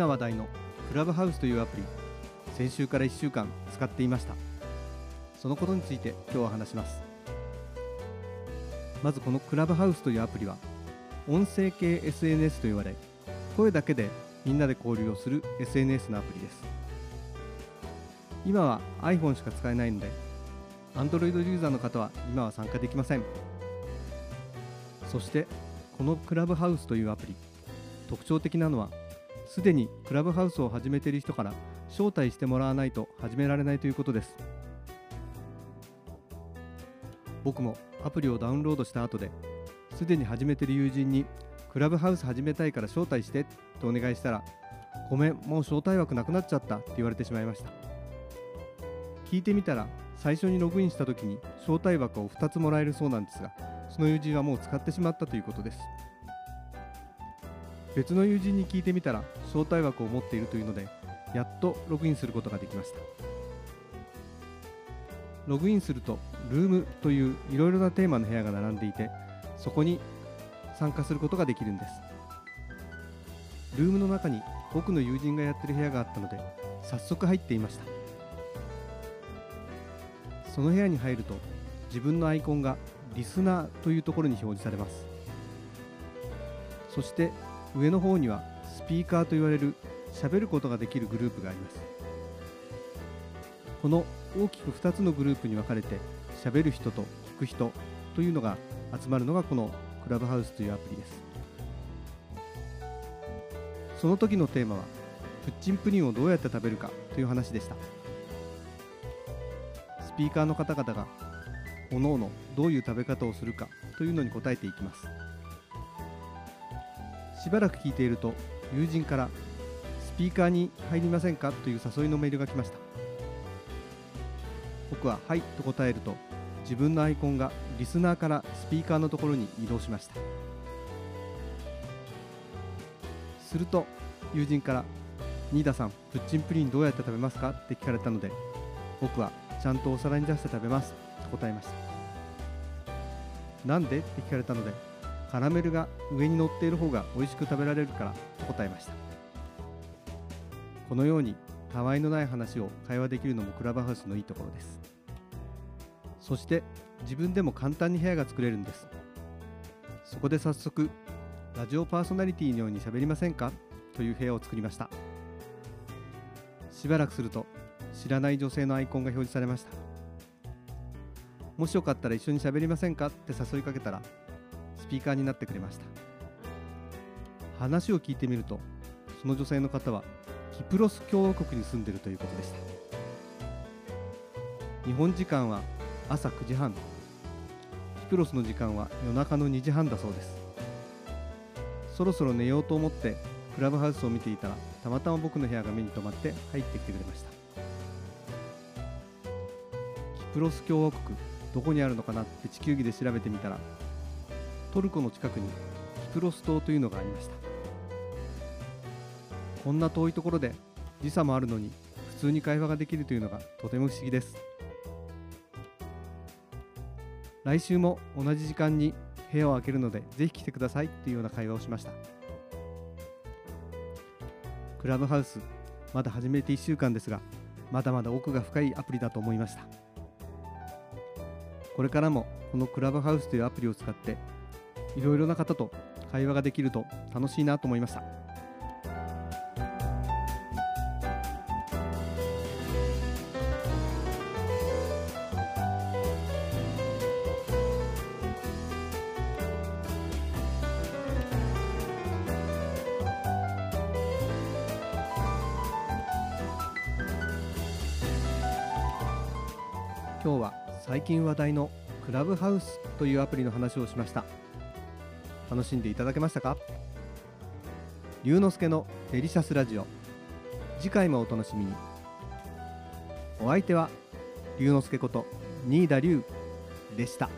今話題のクラブハウスというアプリ先週から1週間使っていました。そのことについて今日は話します。まずこのクラブハウスというアプリは音声系 SNS と言われ声だけでみんなで交流をする SNS のアプリです。今は iPhone しか使えないので Android ユーザーの方は今は参加できません。そしてこのクラブハウスというアプリ特徴的なのはすでにクラブハウスを始めている人から招待してもらわないと始められないということです。僕もアプリをダウンロードした後ですでに始めている友人にクラブハウス始めたいから招待してとお願いしたらごめんもう招待枠なくなっちゃったって言われてしまいました。聞いてみたら最初にログインした時に招待枠を2つもらえるそうなんですがその友人はもう使ってしまったということです。別の友人に聞いてみたら招待枠を持っているというのでやっとログインすることができました。ログインするとルームといういろいろなテーマの部屋が並んでいてそこに参加することができるんです。ルームの中に僕の友人がやってる部屋があったので早速入っていました。その部屋に入ると自分のアイコンがリスナーというところに表示されます。そして上の方にはスピーカーと言われる喋ることができるグループがあります。この大きく2つのグループに分かれて喋る人と聞く人というのが集まるのがこのクラブハウスというアプリです。その時のテーマはプッチンプリンをどうやって食べるかという話でした。スピーカーの方々が各々どういう食べ方をするかというのに答えていきます。しばらく聞いていると友人からスピーカーに入りませんか？という誘いのメールが来ました。僕は「はい」と答えると自分のアイコンがリスナーからスピーカーのところに移動しました。すると友人から「新田さんプッチンプリンどうやって食べますか?」って聞かれたので僕はちゃんとお皿に出して食べます。と答えました。なんで？って聞かれたのでカラメルが上に乗っている方が美味しく食べられるからと答えました。このようにたわいのない話を会話できるのもクラブハウスのいいところです。そして自分でも簡単に部屋が作れるんです。そこで早速ラジオパーソナリティのように喋りませんか？という部屋を作りました。しばらくすると知らない女性のアイコンが表示されました。もしよかったら一緒に喋りませんか？って誘いかけたらピーカーになってくれました。話を聞いてみるとその女性の方はキプロス共和国に住んでいるということでした。日本時間は朝9時半。キプロスの時間は夜中の2時半だそうです。そろそろ寝ようと思ってクラブハウスを見ていたらたまたま僕の部屋が目に留まって入ってきてくれました。キプロス共和国どこにあるのかなって地球儀で調べてみたらトルコの近くにキプロス島というのがありました。こんな遠いところで時差もあるのに普通に会話ができるというのがとても不思議です。来週も同じ時間に部屋を開けるのでぜひ来てくださいというような会話をしました。クラブハウスまだ始めて1週間ですがまだまだ奥が深いアプリだと思いました。これからもこのクラブハウスというアプリを使っていろいろな方と会話ができると楽しいなと思いました。今日は最近話題のクラブハウスというアプリの話をしました。楽しんでいただけましたか？龍之介のデリシャスラジオ。次回もお楽しみに。お相手は龍之介こと新田龍でした。